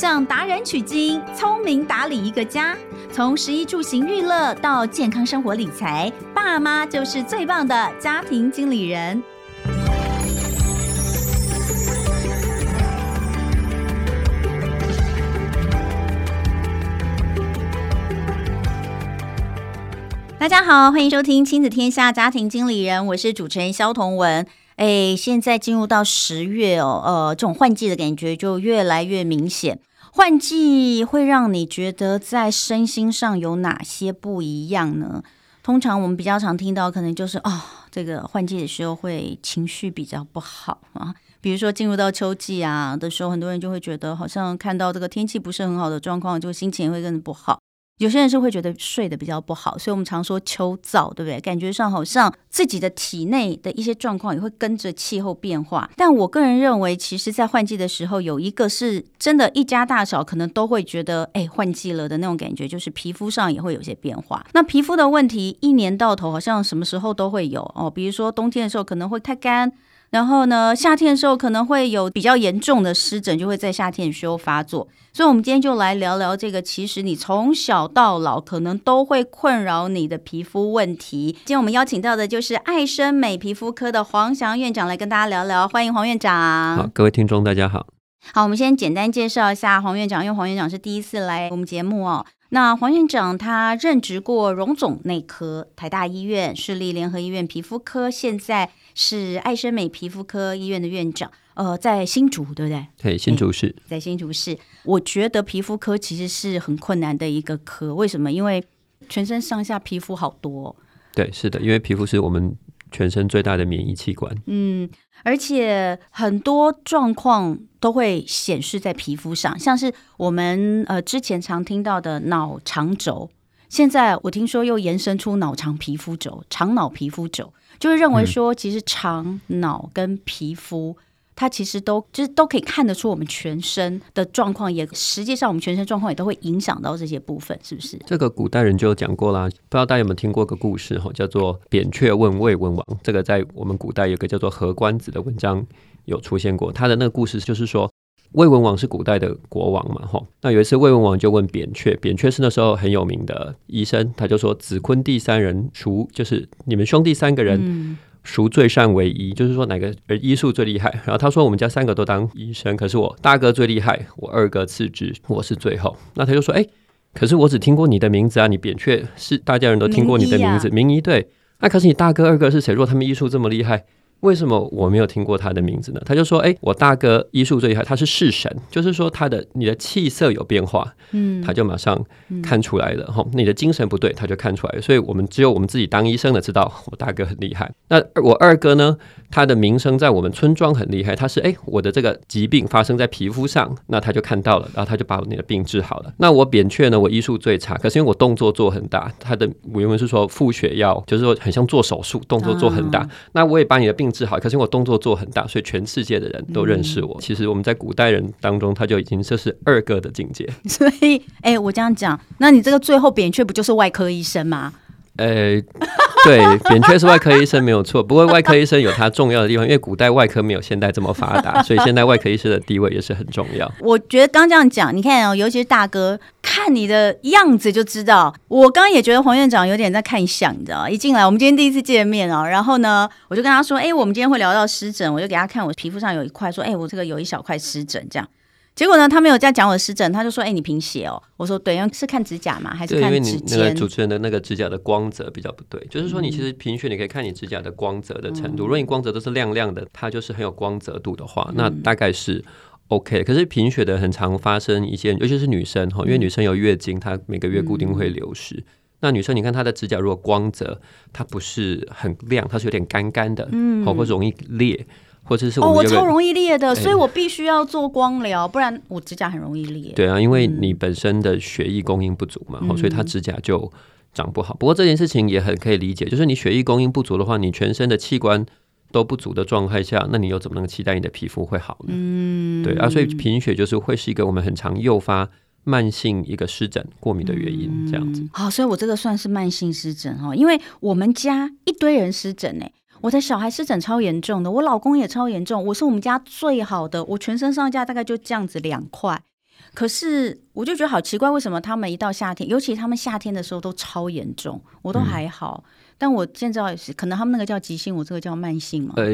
向达人取经，聪明打理一个家。从食衣住行娱乐到健康生活理财，爸妈就是最棒的家庭经理人。大家好，欢迎收听《亲子天下家庭经理人》，我是主持人萧彤雯。哎，现在进入到十月哦，呃，这种换季的感觉就越来越明显。换季会让你觉得在身心上有哪些不一样呢？通常我们比较常听到，可能就是哦，这个换季的时候会情绪比较不好啊。比如说进入到秋季啊的时候，很多人就会觉得好像看到这个天气不是很好的状况，就心情会更不好。有些人是会觉得睡得比较不好，所以我们常说秋燥，对不对？感觉上好像自己的体内的一些状况也会跟着气候变化。但我个人认为，其实，在换季的时候，有一个是真的，一家大小可能都会觉得，哎，换季了的那种感觉，就是皮肤上也会有些变化。那皮肤的问题，一年到头好像什么时候都会有哦，比如说冬天的时候可能会太干。然后呢，夏天的时候可能会有比较严重的湿疹，就会在夏天的时候发作。所以，我们今天就来聊聊这个，其实你从小到老可能都会困扰你的皮肤问题。今天我们邀请到的就是爱生美皮肤科的黄翔院长来跟大家聊聊，欢迎黄院长。好，各位听众大家好。好，我们先简单介绍一下黄院长，因为黄院长是第一次来我们节目哦。那黄院长他任职过荣总内科、台大医院、市立联合医院皮肤科，现在。是爱生美皮肤科医院的院长，呃，在新竹，对不对？对，新竹市，在新竹市。我觉得皮肤科其实是很困难的一个科，为什么？因为全身上下皮肤好多。对，是的，因为皮肤是我们全身最大的免疫器官。嗯，而且很多状况都会显示在皮肤上，像是我们呃之前常听到的脑肠轴，现在我听说又延伸出脑肠皮肤轴、肠脑皮肤轴。就是认为说，其实肠、脑跟皮肤，它其实都就是都可以看得出我们全身的状况，也实际上我们全身状况也都会影响到这些部分，是不是？这个古代人就有讲过啦，不知道大家有没有听过个故事哈，叫做扁鹊问魏文王。这个在我们古代有个叫做《何官子》的文章有出现过，他的那个故事就是说。魏文王是古代的国王嘛，吼。那有一次魏文王就问扁鹊，扁鹊是那时候很有名的医生，他就说：“子坤弟三人，孰就是你们兄弟三个人，赎罪善为医？就是说哪个医术最厉害？”然后他说：“我们家三个都当医生，可是我大哥最厉害，我二哥次之，我是最后。”那他就说：“哎，可是我只听过你的名字啊，你扁鹊是大家人都听过你的名字，名医，对。那可是你大哥二哥是谁？若他们医术这么厉害？”为什么我没有听过他的名字呢？他就说：“哎，我大哥医术最厉害，他是视神，就是说他的你的气色有变化，嗯，他就马上看出来了哈、嗯。你的精神不对，他就看出来了。所以我们只有我们自己当医生的知道我大哥很厉害。那我二哥呢？他的名声在我们村庄很厉害。他是哎，我的这个疾病发生在皮肤上，那他就看到了，然后他就把我那个病治好了。那我扁鹊呢？我医术最差，可是因为我动作做很大，他的原文是说付血药，就是说很像做手术，动作做很大。那我也把你的病。治好，可是我动作做很大，所以全世界的人都认识我。嗯、其实我们在古代人当中，他就已经这是二个的境界。所以，哎、欸，我这样讲，那你这个最后扁鹊不就是外科医生吗？呃、欸，对，扁鹊是外科医生没有错。不过外科医生有他重要的地方，因为古代外科没有现代这么发达，所以现在外科医生的地位也是很重要。我觉得刚这样讲，你看哦，尤其是大哥，看你的样子就知道。我刚刚也觉得黄院长有点在看相，你知道？一进来，我们今天第一次见面哦，然后呢，我就跟他说，哎，我们今天会聊到湿疹，我就给他看我皮肤上有一块，说，哎，我这个有一小块湿疹，这样。结果呢，他没有在讲我的湿疹，他就说：“哎、欸，你贫血哦。”我说：“对，因为是看指甲嘛？还是看指尖？”因为你那个主持人的那个指甲的光泽比较不对，就是说你其实贫血，你可以看你指甲的光泽的程度。嗯、如果你光泽都是亮亮的，它就是很有光泽度的话，嗯、那大概是 OK。可是贫血的很常发生一些，尤其是女生哈，因为女生有月经，她每个月固定会流失。嗯、那女生你看她的指甲如果光泽，它不是很亮，它是有点干干的，嗯，或容易裂。或者是我，哦，我超容易裂的，所以我必须要做光疗，欸，不然我指甲很容易裂。对啊，因为你本身的血液供应不足嘛，嗯，所以它指甲就长不好。不过这件事情也很可以理解，就是你血液供应不足的话，你全身的器官都不足的状态下，那你又怎么能期待你的皮肤会好呢？嗯，对啊，所以贫血就是会是一个我们很常诱发慢性一个湿疹过敏的原因，这样子。好，所以我这个算是慢性湿疹哈，因为我们家一堆人湿疹呢。我的小孩湿疹超严重的，我老公也超严重。我是我们家最好的，我全身上下大概就这样子两块。可是我就觉得好奇怪，为什么他们一到夏天，尤其他们夏天的时候都超严重，我都还好。嗯但我现在是可能他们那个叫急性，我这个叫慢性嘛。呃，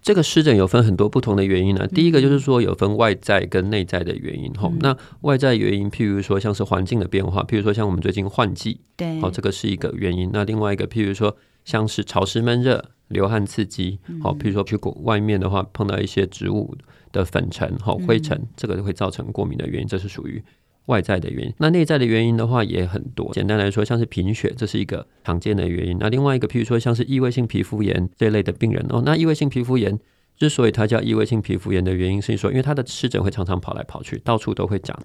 这个湿疹有分很多不同的原因呢、啊。第一个就是说有分外在跟内在的原因哈、嗯。那外在原因，譬如说像是环境的变化，譬如说像我们最近换季，对，好，这个是一个原因。那另外一个，譬如说像是潮湿闷热、流汗刺激，好，譬如说去过外面的话，碰到一些植物的粉尘、好灰尘，这个会造成过敏的原因，这是属于。外在的原因，那内在的原因的话也很多。简单来说，像是贫血，这是一个常见的原因。那另外一个，譬如说像是异位性皮肤炎这类的病人哦，那异位性皮肤炎之所以它叫异位性皮肤炎的原因，是说因为它的湿疹会常常跑来跑去，到处都会长。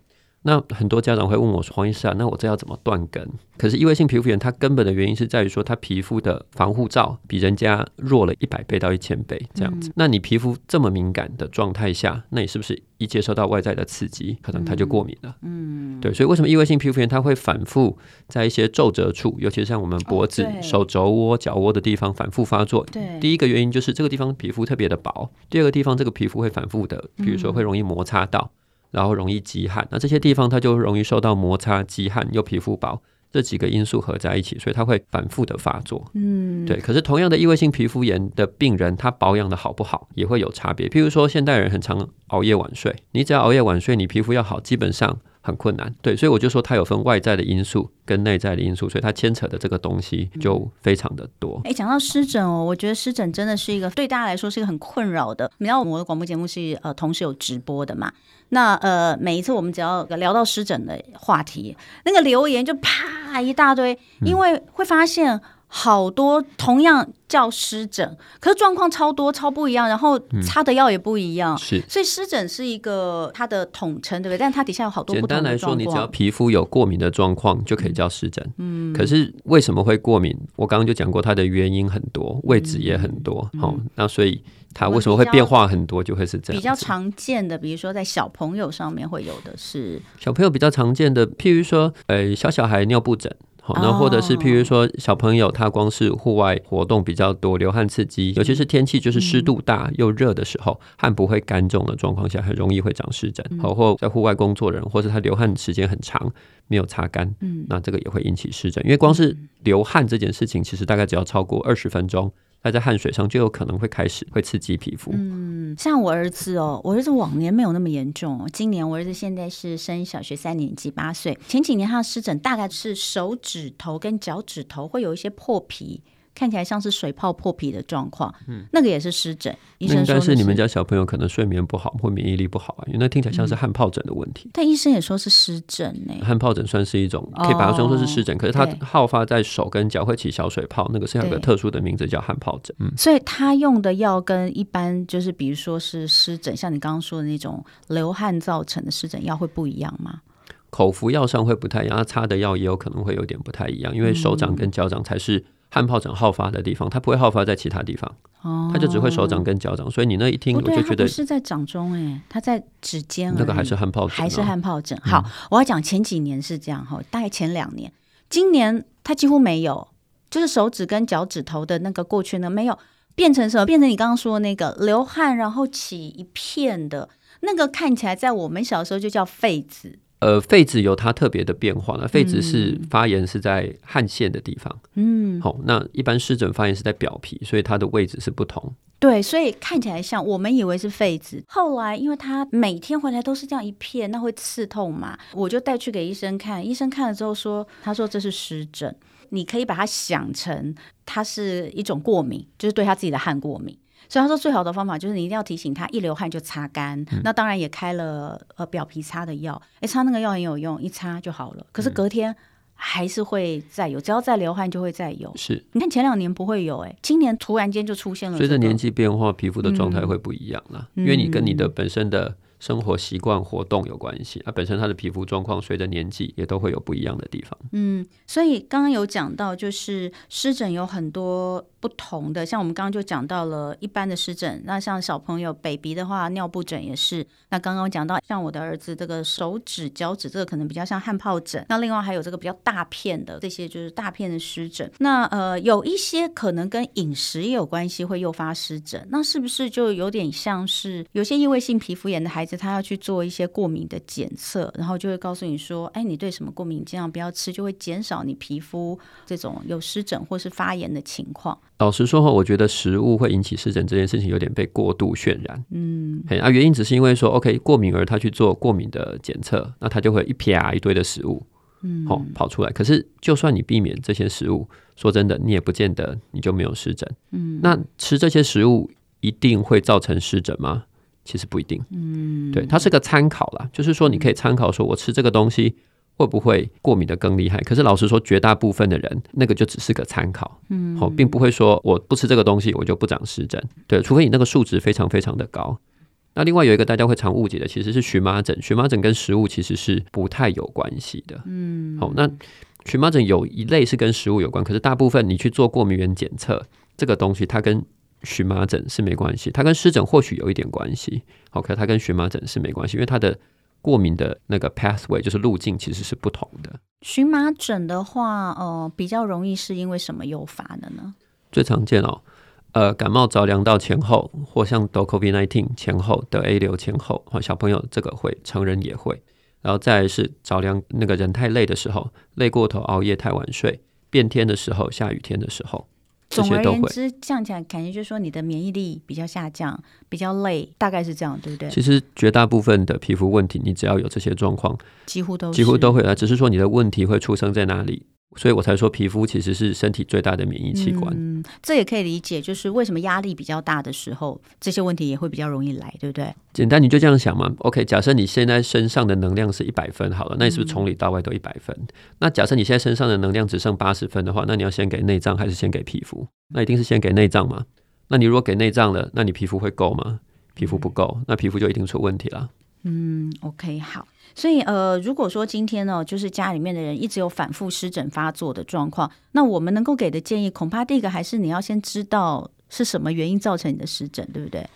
那很多家长会问我说：“黄医师啊，那我这要怎么断根？”可是异位性皮肤炎它根本的原因是在于说，它皮肤的防护罩比人家弱了一百倍到一千倍这样子。嗯。那你皮肤这么敏感的状态下，那你是不是一接受到外在的刺激，可能它就过敏了？嗯，对。所以为什么异位性皮肤炎它会反复在一些皱褶处，尤其是像我们脖子、哦、手肘窝、脚窝的地方反复发作？对。第一个原因就是这个地方皮肤特别的薄，第二个地方这个皮肤会反复的，比如说会容易摩擦到。然后容易积汗，那这些地方它就容易受到摩擦、积汗又皮肤薄这几个因素合在一起，所以它会反复的发作。嗯，对。可是同样的异位性皮肤炎的病人，他保养的好不好也会有差别。譬如说，现代人很常熬夜晚睡，你只要熬夜晚睡，你皮肤要好，基本上。很困难，对，所以我就说它有分外在的因素跟内在的因素，所以它牵扯的这个东西就非常的多。哎、嗯，讲到湿疹哦，我觉得湿疹真的是一个对大家来说是一个很困扰的。你知道我的广播节目是呃同时有直播的嘛？那呃每一次我们只要聊到湿疹的话题，那个留言就啪一大堆，因为会发现。好多同样叫湿疹，可是状况超多超不一样，然后擦的药也不一样，嗯、是，所以湿疹是一个它的统称，对不对？但它底下有好多不同的状况。简单来说，你只要皮肤有过敏的状况，就可以叫湿疹。嗯，可是为什么会过敏？我刚刚就讲过，它的原因很多，位置也很多。好、嗯哦，那所以它为什么会变化很多，就会是这样。比较常见的，比如说在小朋友上面会有的是小朋友比较常见的，譬如说，呃，小小孩尿布疹。好，那或者是譬如说小朋友他光是户外活动比较多，流汗刺激，尤其是天气就是湿度大又热的时候，汗不会干重的状况下，很容易会长湿疹。好，或在户外工作人，或者他流汗时间很长没有擦干，那这个也会引起湿疹。因为光是流汗这件事情，其实大概只要超过二十分钟。那在汗水上就有可能会开始会刺激皮肤。嗯，像我儿子哦，我儿子往年没有那么严重，今年我儿子现在是升小学三年级，八岁。前几年他的湿疹大概是手指头跟脚趾头会有一些破皮。看起来像是水泡破皮的状况，嗯，那个也是湿疹。医生说是，但是你们家小朋友可能睡眠不好或免疫力不好啊，因为那听起来像是汗疱疹的问题。嗯、但医生也说是湿疹呢。汗疱疹算是一种，可以把它说成是湿疹，哦，可是它好发在手跟脚会起小水泡，那个是有个特殊的名字叫汗疱疹。嗯，所以他用的药跟一般就是比如说是湿疹，像你刚刚说的那种流汗造成的湿疹药会不一样吗？口服药上会不太一样，他擦的药也有可能会有点不太一样，因为手掌跟脚掌才是。汗疱疹好发的地方，它不会好发在其他地方，哦，它就只会手掌跟脚掌。所以你那一听，我就觉得不是在掌中，哎，它在指尖，那个还是汗疱疹，还是汗疱疹。好，嗯，我要讲前几年是这样哈，大概前两年，今年它几乎没有，就是手指跟脚趾头的那个过去呢，没有变成什么，变成你刚刚说的那个流汗然后起一片的那个，看起来在我们小时候就叫痱子。呃，痱子有它特别的变化那。痱子是发炎是在汗腺的地方，嗯，好、哦，那一般湿疹发炎是在表皮，所以它的位置是不同。对，所以看起来像我们以为是痱子，后来因为他每天回来都是这样一片，那会刺痛嘛，我就带去给医生看，医生看了之后说，他说这是湿疹，你可以把它想成它是一种过敏，就是对他自己的汗过敏。所以他说，最好的方法就是你一定要提醒他，一流汗就擦干。嗯、那当然也开了呃表皮擦的药，哎，擦那个药很有用，一擦就好了。可是隔天还是会再有，只要再流汗就会再有。是，你看前两年不会有，哎，今年突然间就出现了、这个。随着年纪变化，皮肤的状态会不一样了、嗯，因为你跟你的本身的生活习惯、活动有关系。啊，本身他的皮肤状况随着年纪也都会有不一样的地方。嗯，所以刚刚有讲到，就是湿疹有很多。不同的，像我们刚刚就讲到了一般的湿疹，那像小朋友 baby 的话，尿布疹也是。那刚刚讲到像我的儿子这个手指、脚趾，这个可能比较像汗疱疹。那另外还有这个比较大片的，这些就是大片的湿疹。那呃，有一些可能跟饮食也有关系，会诱发湿疹。那是不是就有点像是有些异位性皮肤炎的孩子，他要去做一些过敏的检测，然后就会告诉你说，哎，你对什么过敏，尽量不要吃，就会减少你皮肤这种有湿疹或是发炎的情况。老实说话，我觉得食物会引起湿疹这件事情有点被过度渲染。嗯，啊，原因只是因为说，OK，过敏儿他去做过敏的检测，那他就会一撇一堆的食物，嗯，好跑出来。可是，就算你避免这些食物，说真的，你也不见得你就没有湿疹。嗯，那吃这些食物一定会造成湿疹吗？其实不一定。嗯，对，它是个参考啦，就是说你可以参考说，我吃这个东西。会不会过敏的更厉害？可是老实说，绝大部分的人那个就只是个参考，嗯，好，并不会说我不吃这个东西我就不长湿疹，对，除非你那个数值非常非常的高。那另外有一个大家会常误解的，其实是荨麻疹，荨麻疹跟食物其实是不太有关系的，嗯，好，那荨麻疹有一类是跟食物有关，可是大部分你去做过敏原检测，这个东西它跟荨麻疹是没关系，它跟湿疹或许有一点关系，好，可它跟荨麻疹是没关系，因为它的。过敏的那个 pathway 就是路径，其实是不同的。荨麻疹的话，呃，比较容易是因为什么诱发的呢？最常见哦，呃，感冒着凉到前后，或像得 COVID-19 前后得 A 流前后，哦，小朋友这个会，成人也会。然后再来是着凉，那个人太累的时候，累过头，熬夜太晚睡，变天的时候，下雨天的时候。总而言之，这样讲感觉就是说你的免疫力比较下降，比较累，大概是这样，对不对？其实绝大部分的皮肤问题，你只要有这些状况，几乎都几乎都会来，只是说你的问题会出生在哪里。所以我才说，皮肤其实是身体最大的免疫器官。嗯，这也可以理解，就是为什么压力比较大的时候，这些问题也会比较容易来，对不对？简单，你就这样想嘛。OK，假设你现在身上的能量是一百分，好了，那你是不是从里到外都一百分？嗯。那假设你现在身上的能量只剩八十分的话，那你要先给内脏还是先给皮肤？那一定是先给内脏嘛。那你如果给内脏了，那你皮肤会够吗？皮肤不够，那皮肤就一定出问题了。嗯，OK，好。所以，呃，如果说今天呢，就是家里面的人一直有反复湿疹发作的状况，那我们能够给的建议，恐怕第一个还是你要先知道是什么原因造成你的湿疹，对不对？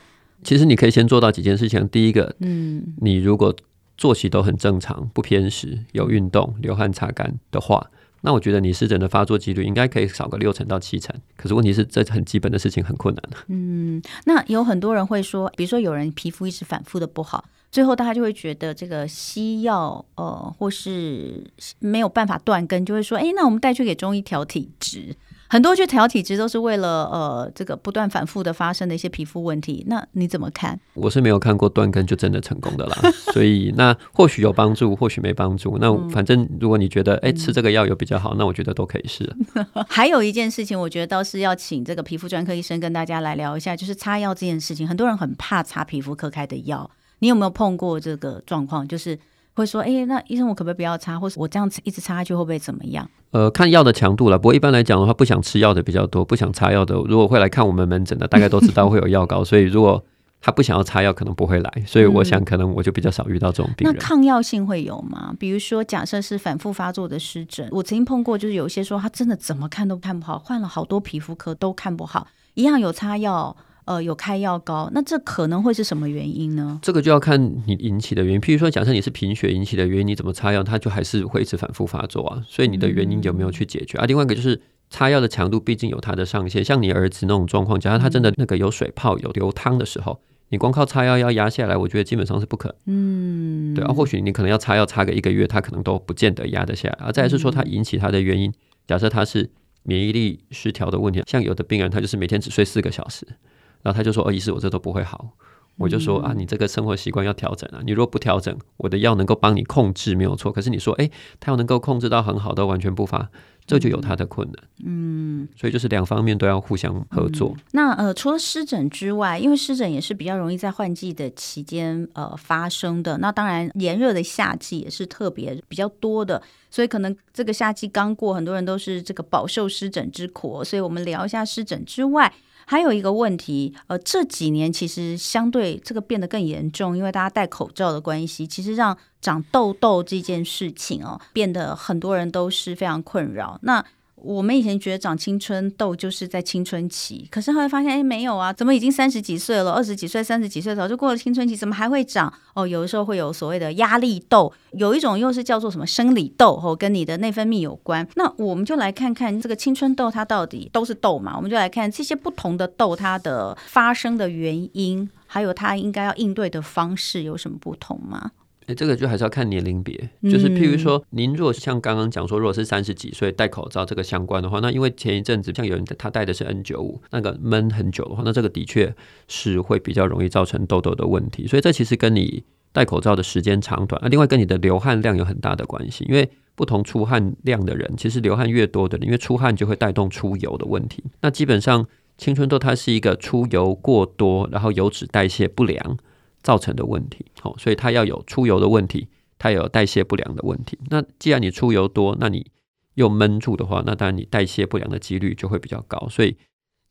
其实你可以先做到几件事情。第一个，嗯，你如果作息都很正常，不偏食，有运动，流汗擦干的话，那我觉得你湿疹的发作几率应该可以少个六成到七成。可是问题是，这很基本的事情很困难。嗯，那有很多人会说，比如说有人皮肤一直反复的不好。最后，大家就会觉得这个西药，呃，或是没有办法断根，就会说，哎，那我们带去给中医调体质。很多去调体质都是为了，呃，这个不断反复的发生的一些皮肤问题。那你怎么看？我是没有看过断根就真的成功的啦，所以那或许有帮助，或许没帮助。那反正如果你觉得，哎，吃这个药有比较好，那我觉得都可以试。还有一件事情，我觉得倒是要请这个皮肤专科医生跟大家来聊一下，就是擦药这件事情。很多人很怕擦皮肤科开的药。你有没有碰过这个状况？就是会说，哎，那医生，我可不可以不要擦，或是我这样子一直擦下去会不会怎么样？呃，看药的强度了。不过一般来讲的话，不想吃药的比较多，不想擦药的，如果会来看我们门诊的，大概都知道会有药膏，所以如果他不想要擦药，可能不会来。所以我想，可能我就比较少遇到这种病人。嗯，那抗药性会有吗？比如说，假设是反复发作的湿疹，我曾经碰过，就是有一些说他真的怎么看都看不好，换了好多皮肤科都看不好，一样有擦药。呃，有开药膏，那这可能会是什么原因呢？这个就要看你引起的原因。譬如说，假设你是贫血引起的原因，你怎么擦药，它就还是会一直反复发作啊。所以你的原因有没有去解决？嗯、啊？另外一个就是擦药的强度，毕竟有它的上限。像你儿子那种状况，假如他真的那个有水泡、有流汤的时候，你光靠擦药要压下来，我觉得基本上是不可能。嗯，对啊，或许你可能要擦药擦个一个月，他可能都不见得压得下来。啊，再来是说他引起他的原因，假设他是免疫力失调的问题，像有的病人他就是每天只睡四个小时。然后他就说：“哦，医师，我这都不会好。”我就说：“啊，你这个生活习惯要调整啊！你如果不调整，我的药能够帮你控制没有错。可是你说，哎，他要能够控制到很好，都完全不发，这就有他的困难。嗯，所以就是两方面都要互相合作。嗯、那呃，除了湿疹之外，因为湿疹也是比较容易在换季的期间呃发生的。那当然，炎热的夏季也是特别比较多的。所以可能这个夏季刚过，很多人都是这个饱受湿疹之苦。所以我们聊一下湿疹之外。还有一个问题，呃，这几年其实相对这个变得更严重，因为大家戴口罩的关系，其实让长痘痘这件事情哦，变得很多人都是非常困扰。那我们以前觉得长青春痘就是在青春期，可是后来发现，哎，没有啊，怎么已经三十几岁了，二十几岁、三十几岁早就过了青春期，怎么还会长？哦，有的时候会有所谓的压力痘，有一种又是叫做什么生理痘，哦，跟你的内分泌有关。那我们就来看看这个青春痘，它到底都是痘嘛？我们就来看这些不同的痘，它的发生的原因，还有它应该要应对的方式有什么不同吗？哎，这个就还是要看年龄别，就是譬如说，您如果像刚刚讲说，如果是三十几岁戴口罩这个相关的话，那因为前一阵子像有人他戴的是 N 九五，那个闷很久的话，那这个的确是会比较容易造成痘痘的问题。所以这其实跟你戴口罩的时间长短啊，另外跟你的流汗量有很大的关系。因为不同出汗量的人，其实流汗越多的人，因为出汗就会带动出油的问题。那基本上青春痘它是一个出油过多，然后油脂代谢不良。造成的问题，好，所以它要有出油的问题，它有代谢不良的问题。那既然你出油多，那你又闷住的话，那当然你代谢不良的几率就会比较高。所以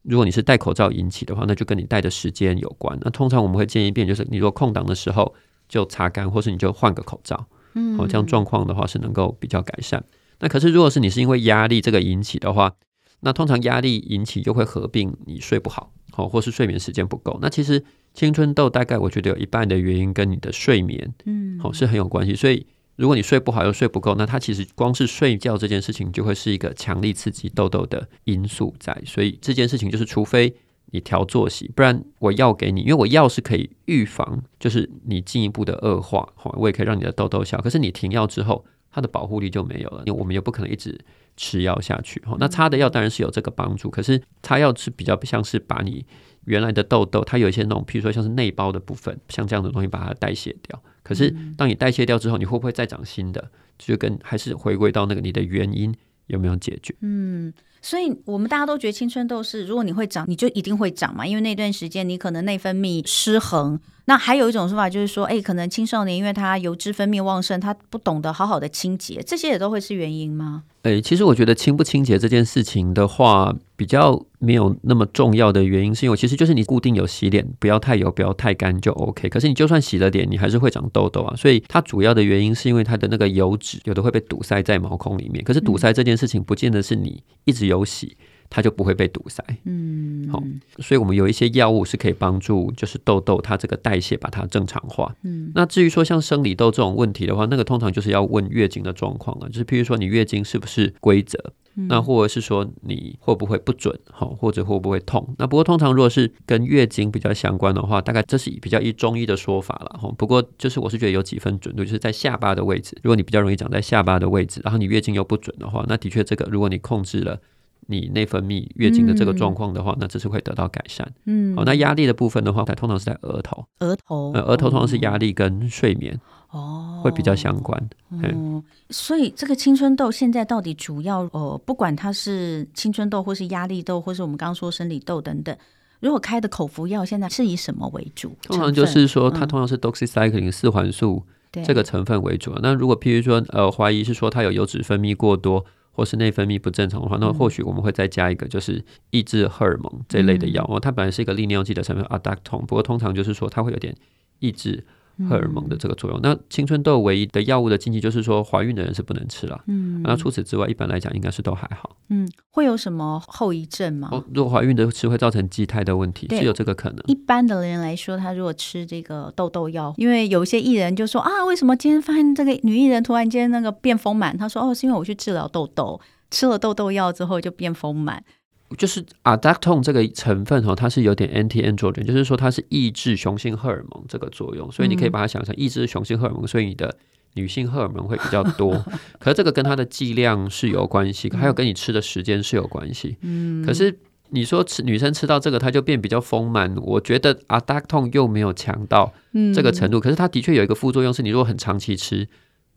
如果你是戴口罩引起的话，那就跟你戴的时间有关。那通常我们会建议一遍，就是你如果空档的时候就擦干，或是你就换个口罩，嗯，这样状况的话是能够比较改善。那可是如果是你是因为压力这个引起的话，那通常压力引起就会合并你睡不好，好，或是睡眠时间不够。那其实。青春痘大概我觉得有一半的原因跟你的睡眠，嗯，好是很有关系。所以如果你睡不好又睡不够，那它其实光是睡觉这件事情就会是一个强力刺激痘痘的因素在。所以这件事情就是，除非你调作息，不然我药给你，因为我药是可以预防，就是你进一步的恶化，好，我也可以让你的痘痘消。可是你停药之后，它的保护力就没有了，因为我们也不可能一直吃药下去。哈，那擦的药当然是有这个帮助，可是擦药是比较像是把你。原来的痘痘，它有一些那种，譬如说像是内包的部分，像这样的东西把它代谢掉。可是当你代谢掉之后，你会不会再长新的？就跟还是回归到那个你的原因有没有解决？嗯，所以我们大家都觉得青春痘是，如果你会长，你就一定会长嘛，因为那段时间你可能内分泌失衡。那还有一种说法就是说，哎，可能青少年因为他油脂分泌旺盛，他不懂得好好的清洁，这些也都会是原因吗？哎，其实我觉得清不清洁这件事情的话，比较没有那么重要的原因，是因为其实就是你固定有洗脸，不要太油，不要太干就 OK。可是你就算洗了脸，你还是会长痘痘啊。所以它主要的原因是因为它的那个油脂有的会被堵塞在毛孔里面。可是堵塞这件事情不见得是你一直有洗。它就不会被堵塞，嗯，好，所以我们有一些药物是可以帮助，就是痘痘它这个代谢把它正常化，嗯，那至于说像生理痘这种问题的话，那个通常就是要问月经的状况了，就是譬如说你月经是不是规则，那或者是说你会不会不准，好，或者会不会痛，那不过通常如果是跟月经比较相关的话，大概这是比较一中医的说法了，哈，不过就是我是觉得有几分准度，就是在下巴的位置，如果你比较容易长在下巴的位置，然后你月经又不准的话，那的确这个如果你控制了。你内分泌月经的这个状况的话，嗯、那这是会得到改善。嗯，好，那压力的部分的话，它通常是在额头。额头，呃，额头通常是压力跟睡眠哦，会比较相关。哦，嗯、所以这个青春痘现在到底主要呃，不管它是青春痘或是压力痘，或是我们刚刚说生理痘等等，如果开的口服药现在是以什么为主？通常就是说，它通常是 doxycycline 四环素这个成分为主。对那如果譬如说呃，怀疑是说它有油脂分泌过多。或是内分泌不正常的话，那或许我们会再加一个，就是抑制荷尔蒙这一类的药。哦，它本来是一个利尿剂的成分，Aldactone，不过通常就是说它会有点抑制。荷尔蒙的这个作用，那青春痘唯一的药物的禁忌就是说，怀孕的人是不能吃了。嗯，那除此之外，一般来讲应该是都还好。嗯，会有什么后遗症吗？哦，如果怀孕的吃会造成畸胎的问题，是有这个可能。一般的人来说，他如果吃这个痘痘药，因为有一些艺人就说啊，为什么今天发现这个女艺人突然间那个变丰满？他说哦，是因为我去治疗痘痘，吃了痘痘药之后就变丰满。就是 Aldactone 这个成分哈，它是有点 anti-androgen，就是说它是抑制雄性荷尔蒙这个作用，所以你可以把它想成抑制雄性荷尔蒙，所以你的女性荷尔蒙会比较多。可是这个跟它的剂量是有关系，还有跟你吃的时间是有关系。嗯，可是你说吃女生吃到这个，它就变比较丰满，我觉得 Aldactone 又没有强到这个程度。可是它的确有一个副作用，是你如果很长期吃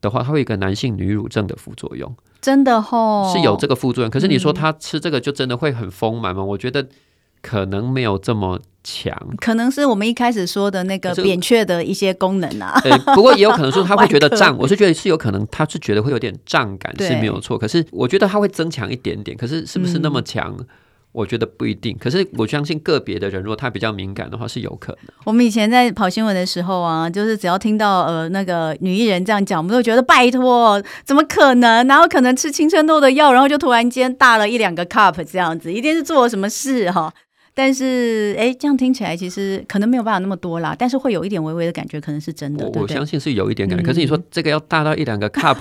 的话，它会有一个男性女乳症的副作用。真的吼，是有这个副作用。可是你说他吃这个就真的会很丰满吗？嗯、我觉得可能没有这么强。可能是我们一开始说的那个扁鹊的一些功能啊。对，不过也有可能说他会觉得胀。我是觉得是有可能，他是觉得会有点胀感是没有错。可是我觉得他会增强一点点。可是是不是那么强？嗯我觉得不一定，可是我相信个别的人，如果他比较敏感的话，是有可能。我们以前在跑新闻的时候啊，就是只要听到呃那个女艺人这样讲，我们都觉得拜托，怎么可能？然后可能吃青春痘的药，然后就突然间大了一两个 cup 这样子，一定是做了什么事哈。但是哎，这样听起来其实可能没有办法那么多啦，但是会有一点微微的感觉，可能是真的。我，相信是有一点感觉，嗯、可是你说这个要大到一两个 cup。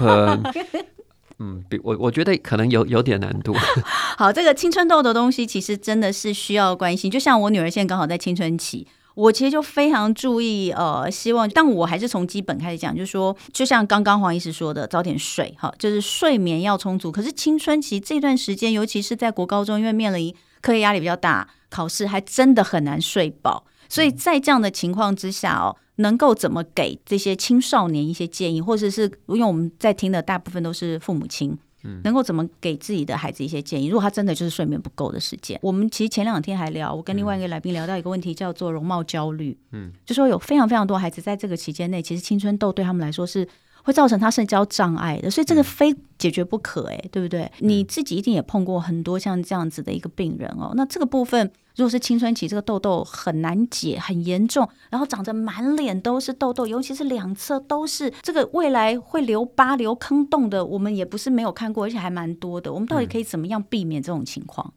嗯，比我我觉得可能有有点难度。好，这个青春痘的东西其实真的是需要关心。就像我女儿现在刚好在青春期，我其实就非常注意。呃，希望，但我还是从基本开始讲，就是说，就像刚刚黄医师说的，早点睡，哈，就是睡眠要充足。可是青春期这段时间，尤其是在国高中，因为面临课业压力比较大，考试还真的很难睡饱。所以在这样的情况之下哦，能够怎么给这些青少年一些建议，或者是因为我们在听的大部分都是父母亲，嗯，能够怎么给自己的孩子一些建议？如果他真的就是睡眠不够的时间，我们其实前两天还聊，我跟另外一个来宾聊到一个问题，叫做容貌焦虑，嗯，就说有非常非常多孩子在这个期间内，其实青春痘对他们来说是会造成他社交障碍的，所以这个非解决不可，哎，对不对？你自己一定也碰过很多像这样子的一个病人哦，那这个部分。如果是青春期，这个痘痘很难解，很严重，然后长着满脸都是痘痘，尤其是两侧都是，这个未来会留疤、留坑洞的，我们也不是没有看过，而且还蛮多的。我们到底可以怎么样避免这种情况？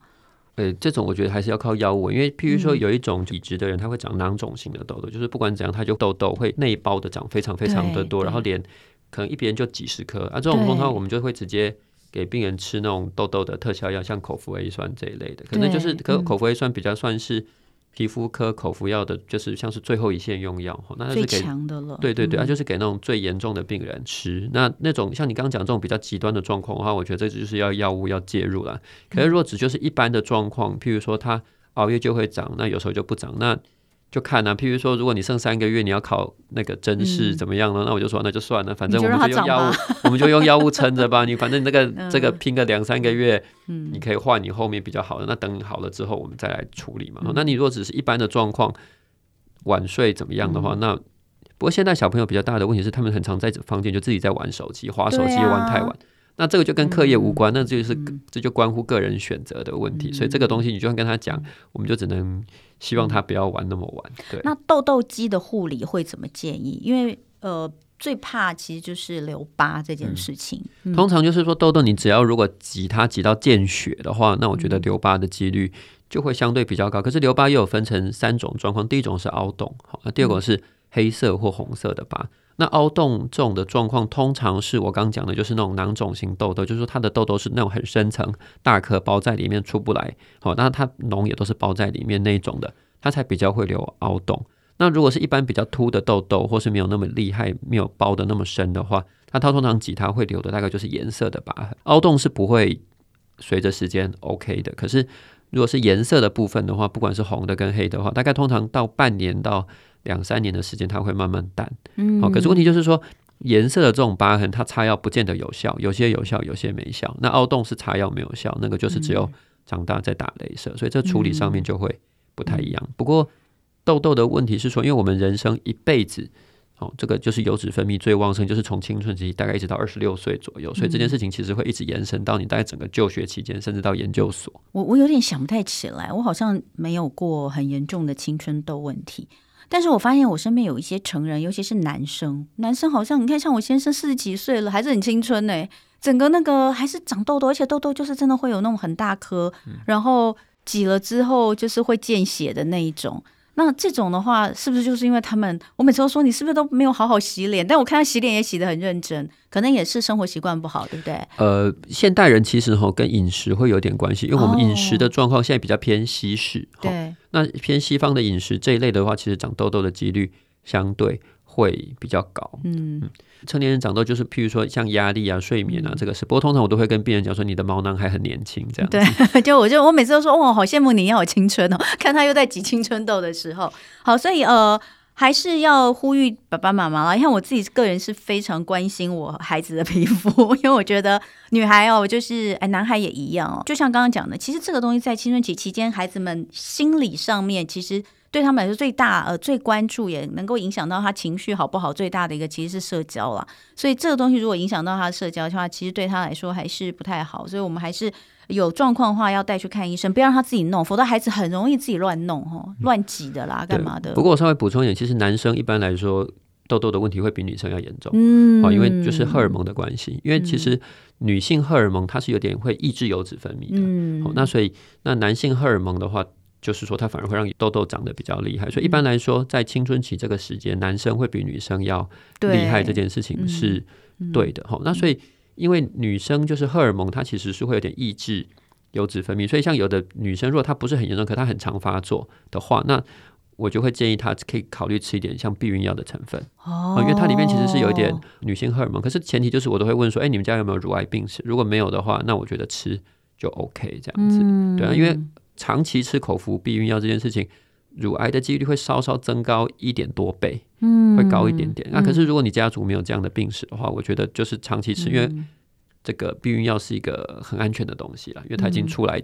呃、嗯，这种我觉得还是要靠药物，因为譬如说有一种体质的人，他会长囊肿型的痘痘，就是不管怎样，他就痘痘会内包的长非常非常的多，然后脸可能一边就几十颗啊，这种通常我们就会直接。给病人吃那种痘痘的特效药，像口服 A 酸这一类的，可能就是可口服 A 酸比较算是皮肤科口服药的，就是像是最后一线用药，那它是给最强的了。对对对，它、嗯啊、就是给那种最严重的病人吃。那那种像你刚刚讲这种比较极端的状况的话，我觉得这就是要药物要介入了。可是如果只就是一般的状况，譬如说他熬夜就会长，那有时候就不长，那。就看啊，譬如说，如果你剩三个月，你要考那个真试怎么样呢？嗯、那我就说那就算了，反正我们就用药物，我们就用药物撑着吧。你反正那个、嗯、这个拼个两三个月，嗯，你可以换你后面比较好的。那等你好了之后，我们再来处理嘛。嗯、那你如果只是一般的状况，晚睡怎么样的话，嗯、那不过现在小朋友比较大的问题是，他们很常在房间就自己在玩手机，滑手机玩太晚。那这个就跟课业无关，嗯、那这就是、嗯、这就关乎个人选择的问题。嗯、所以这个东西你就算跟他讲，我们就只能希望他不要玩那么晚。对。那痘痘肌的护理会怎么建议？因为呃，最怕其实就是留疤这件事情。通常就是说痘痘，你只要如果挤它挤到见血的话，那我觉得留疤的几率就会相对比较高。可是留疤又有分成三种状况，第一种是凹洞，好，那第二种是黑色或红色的疤。那凹洞这种的状况，通常是我刚讲的，就是那种囊肿型痘痘，就是说它的痘痘是那种很深层、大颗包在里面出不来，好，那它脓也都是包在里面那种的，它才比较会留凹洞。那如果是一般比较凸的痘痘，或是没有那么厉害、没有包的那么深的话，它它通常挤它会留的大概就是颜色的疤痕，凹洞是不会随着时间 OK 的。可是如果是颜色的部分的话，不管是红的跟黑的话，大概通常到半年到。两三年的时间，它会慢慢淡。嗯，好，可是问题就是说，颜色的这种疤痕，它擦药不见得有效，有些有效，有些没效。那凹洞是擦药没有效，那个就是只有长大再打镭射，所以这处理上面就会不太一样。不过痘痘的问题是说，因为我们人生一辈子，哦，这个就是油脂分泌最旺盛，就是从青春期大概一直到二十六岁左右，所以这件事情其实会一直延伸到你大概整个就学期间，甚至到研究所。我我有点想不太起来，我好像没有过很严重的青春痘问题。但是我发现我身边有一些成人，尤其是男生，男生好像你看，像我先生四十几岁了，还是很青春呢、欸，整个那个还是长痘痘，而且痘痘就是真的会有那种很大颗，然后挤了之后就是会见血的那一种。那这种的话，是不是就是因为他们？我每次都说你是不是都没有好好洗脸？但我看他洗脸也洗得很认真，可能也是生活习惯不好，对不对？呃，现代人其实哈跟饮食会有点关系，因为我们饮食的状况现在比较偏西式，哦、对，那偏西方的饮食这一类的话，其实长痘痘的几率相对。会比较高，嗯，成年人长痘就是，譬如说像压力啊、睡眠啊，这个是。不过通常我都会跟病人讲说，你的毛囊还很年轻，这样。对，就我就我每次都说，哇，好羡慕你要有青春哦，看他又在挤青春痘的时候。好，所以呃，还是要呼吁爸爸妈妈啦。因为我自己个人是非常关心我孩子的皮肤，因为我觉得女孩哦，就是哎，男孩也一样哦。就像刚刚讲的，其实这个东西在青春期期间，孩子们心理上面其实。对他们来说，最大呃最关注也能够影响到他情绪好不好，最大的一个其实是社交了。所以这个东西如果影响到他的社交的话，其实对他来说还是不太好。所以我们还是有状况的话要带去看医生，不要让他自己弄，否则孩子很容易自己乱弄哦，乱挤的啦，干嘛的？不过我稍微补充一点，其实男生一般来说痘痘的问题会比女生要严重，嗯，因为就是荷尔蒙的关系，因为其实女性荷尔蒙它是有点会抑制油脂分泌的，嗯，那所以那男性荷尔蒙的话。就是说，它反而会让你痘痘长得比较厉害，所以一般来说，在青春期这个时间，男生会比女生要厉害，这件事情是对的。好，那所以因为女生就是荷尔蒙，它其实是会有点抑制油脂分泌，所以像有的女生，如果她不是很严重，可她很常发作的话，那我就会建议她可以考虑吃一点像避孕药的成分哦，因为它里面其实是有一点女性荷尔蒙。可是前提就是我都会问说，哎，你们家有没有乳癌病史？如果没有的话，那我觉得吃就 OK 这样子，对啊，因为。长期吃口服避孕药这件事情，乳癌的几率会稍稍增高一点多倍，嗯，会高一点点。那、啊、可是如果你家族没有这样的病史的话，我觉得就是长期吃，因为这个避孕药是一个很安全的东西了，因为它已经出来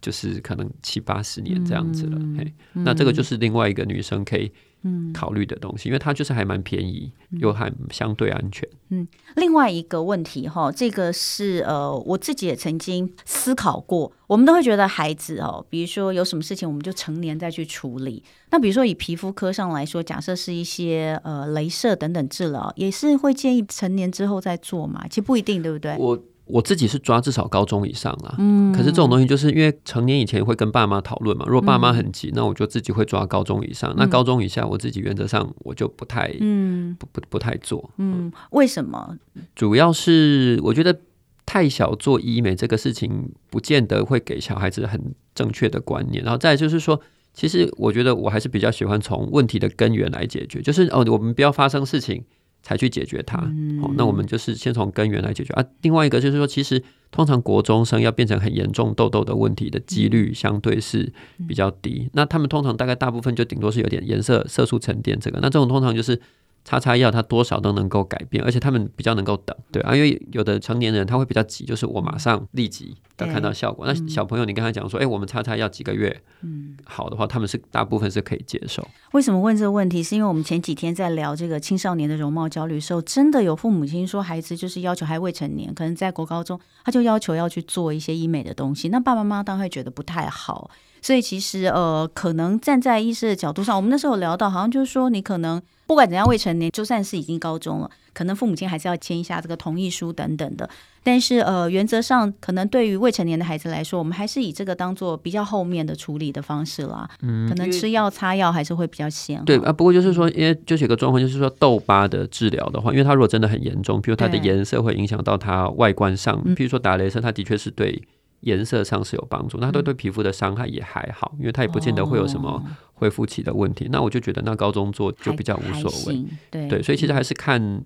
就是可能七八十年这样子了。嘿，那这个就是另外一个女生可以。嗯，考虑的东西，因为它就是还蛮便宜，又还相对安全。嗯，另外一个问题哈，这个是呃，我自己也曾经思考过。我们都会觉得孩子哦，比如说有什么事情，我们就成年再去处理。那比如说以皮肤科上来说，假设是一些呃，镭射等等治疗，也是会建议成年之后再做嘛？其实不一定，对不对？我。我自己是抓至少高中以上啦，嗯，可是这种东西就是因为成年以前会跟爸妈讨论嘛，如果爸妈很急，那我就自己会抓高中以上，那高中以下我自己原则上我就不太，嗯，不不不太做，嗯，为什么？主要是我觉得太小做医美这个事情，不见得会给小孩子很正确的观念，然后再就是说，其实我觉得我还是比较喜欢从问题的根源来解决，就是哦，我们不要发生事情。才去解决它，好，那我们就是先从根源来解决啊。另外一个就是说，其实通常国中生要变成很严重痘痘的问题的几率相对是比较低。那他们通常大概大部分就顶多是有点颜色色素沉淀这个，那这种通常就是。擦擦药，它多少都能够改变，而且他们比较能够等，对啊，因为有的成年人他会比较急，就是我马上立即要看到效果。那小朋友，你跟他讲说，哎、欸，我们擦擦药几个月，嗯，好的话，他们是大部分是可以接受。为什么问这个问题？是因为我们前几天在聊这个青少年的容貌焦虑时候，真的有父母亲说，孩子就是要求还未成年，可能在国高中，他就要求要去做一些医美的东西，那爸爸妈妈当然会觉得不太好。所以其实呃，可能站在医师的角度上，我们那时候有聊到，好像就是说，你可能不管怎样未成年，就算是已经高中了，可能父母亲还是要签一下这个同意书等等的。但是呃，原则上，可能对于未成年的孩子来说，我们还是以这个当做比较后面的处理的方式啦。嗯，可能吃药擦药还是会比较先。对啊，不过就是说，因为就是有个状况，就是说痘疤的治疗的话，因为它如果真的很严重，比如它的颜色会影响到它外观上，譬如说打雷射，它的确是对。颜色上是有帮助，那它对皮肤的伤害也还好，因为它也不见得会有什么恢复期的问题。那我就觉得，那高中做就比较无所谓，对。对，所以其实还是看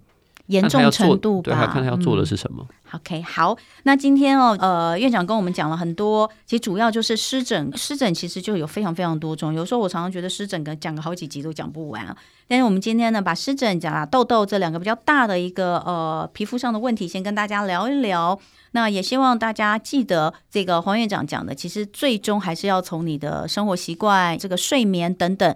严重程度，对，还看他要做的是什么。OK，好，那今天哦，呃，院长跟我们讲了很多，其实主要就是湿疹，湿疹其实就有非常非常多种，有时候我常常觉得湿疹跟讲个好几集都讲不完啊。但是我们今天呢，把湿疹讲了痘痘这两个比较大的一个呃皮肤上的问题，先跟大家聊一聊。那也希望大家记得，这个黄院长讲的，其实最终还是要从你的生活习惯、这个睡眠等等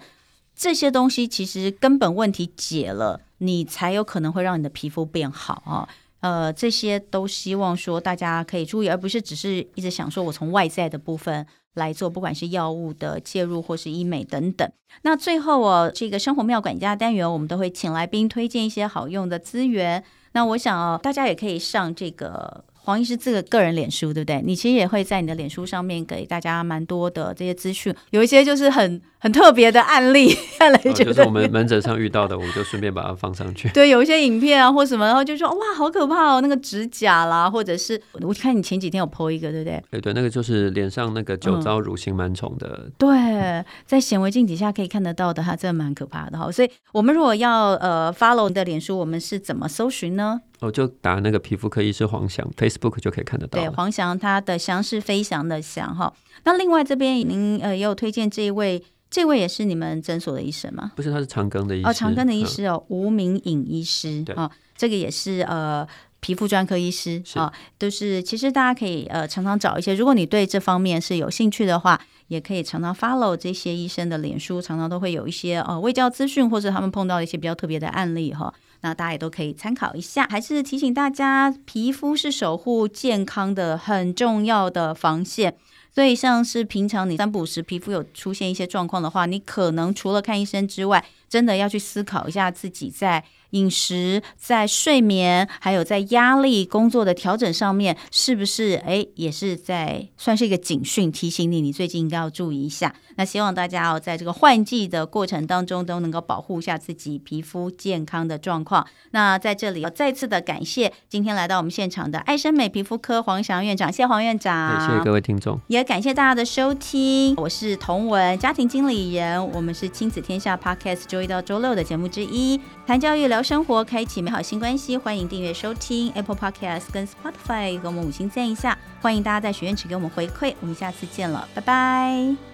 这些东西，其实根本问题解了，你才有可能会让你的皮肤变好啊。呃，这些都希望说大家可以注意，而不是只是一直想说我从外在的部分来做，不管是药物的介入或是医美等等。那最后哦，这个生活妙管家单元，我们都会请来宾推荐一些好用的资源。那我想哦，大家也可以上这个。黄医师这个个人脸书，对不对？你其实也会在你的脸书上面给大家蛮多的这些资讯，有一些就是很很特别的案例，看来觉得、哦、就是我们门诊上遇到的，我就顺便把它放上去。对，有一些影片啊或什么，然后就说哇，好可怕哦，那个指甲啦，或者是我看你前几天有 po 一个，对不对？对对，那个就是脸上那个酒糟乳型螨虫的、嗯。对，在显微镜底下可以看得到的，它真的蛮可怕的哈。所以我们如果要呃 follow 你的脸书，我们是怎么搜寻呢？我就打那个皮肤科医师黄翔，Facebook 就可以看得到。对，黄翔他的翔是飞翔的翔哈。那另外这边您呃也有推荐这一位，这位也是你们诊所的医生吗？不是，他是长庚的医师。哦，长庚的医师哦，嗯、吴明颖医师。对、哦，这个也是呃皮肤专科医师啊，都是、其实大家可以呃常常找一些，如果你对这方面是有兴趣的话，也可以常常 follow 这些医生的脸书，常常都会有一些呃卫教资讯或者他们碰到一些比较特别的案例哈。哦那大家也都可以参考一下。还是提醒大家，皮肤是守护健康的很重要的防线。所以，像是平常你三不五时皮肤有出现一些状况的话，你可能除了看医生之外，真的要去思考一下自己在饮食、在睡眠，还有在压力、工作的调整上面，是不是哎，也是在算是一个警讯，提醒你你最近应该要注意一下。那希望大家哦，在这个换季的过程当中，都能够保护一下自己皮肤健康的状况。那在这里要再次的感谢今天来到我们现场的爱生美皮肤科黄翔院长，谢谢黄院长，谢谢各位听众，也感谢大家的收听。我是童文，家庭经理人，我们是亲子天下 Podcast 周一到周六的节目之一，谈教育聊生活，开启美好新关系。欢迎订阅收听 Apple Podcast 跟 Spotify，给我们五星赞一下。欢迎大家在许愿池给我们回馈，我们下次见了，拜拜。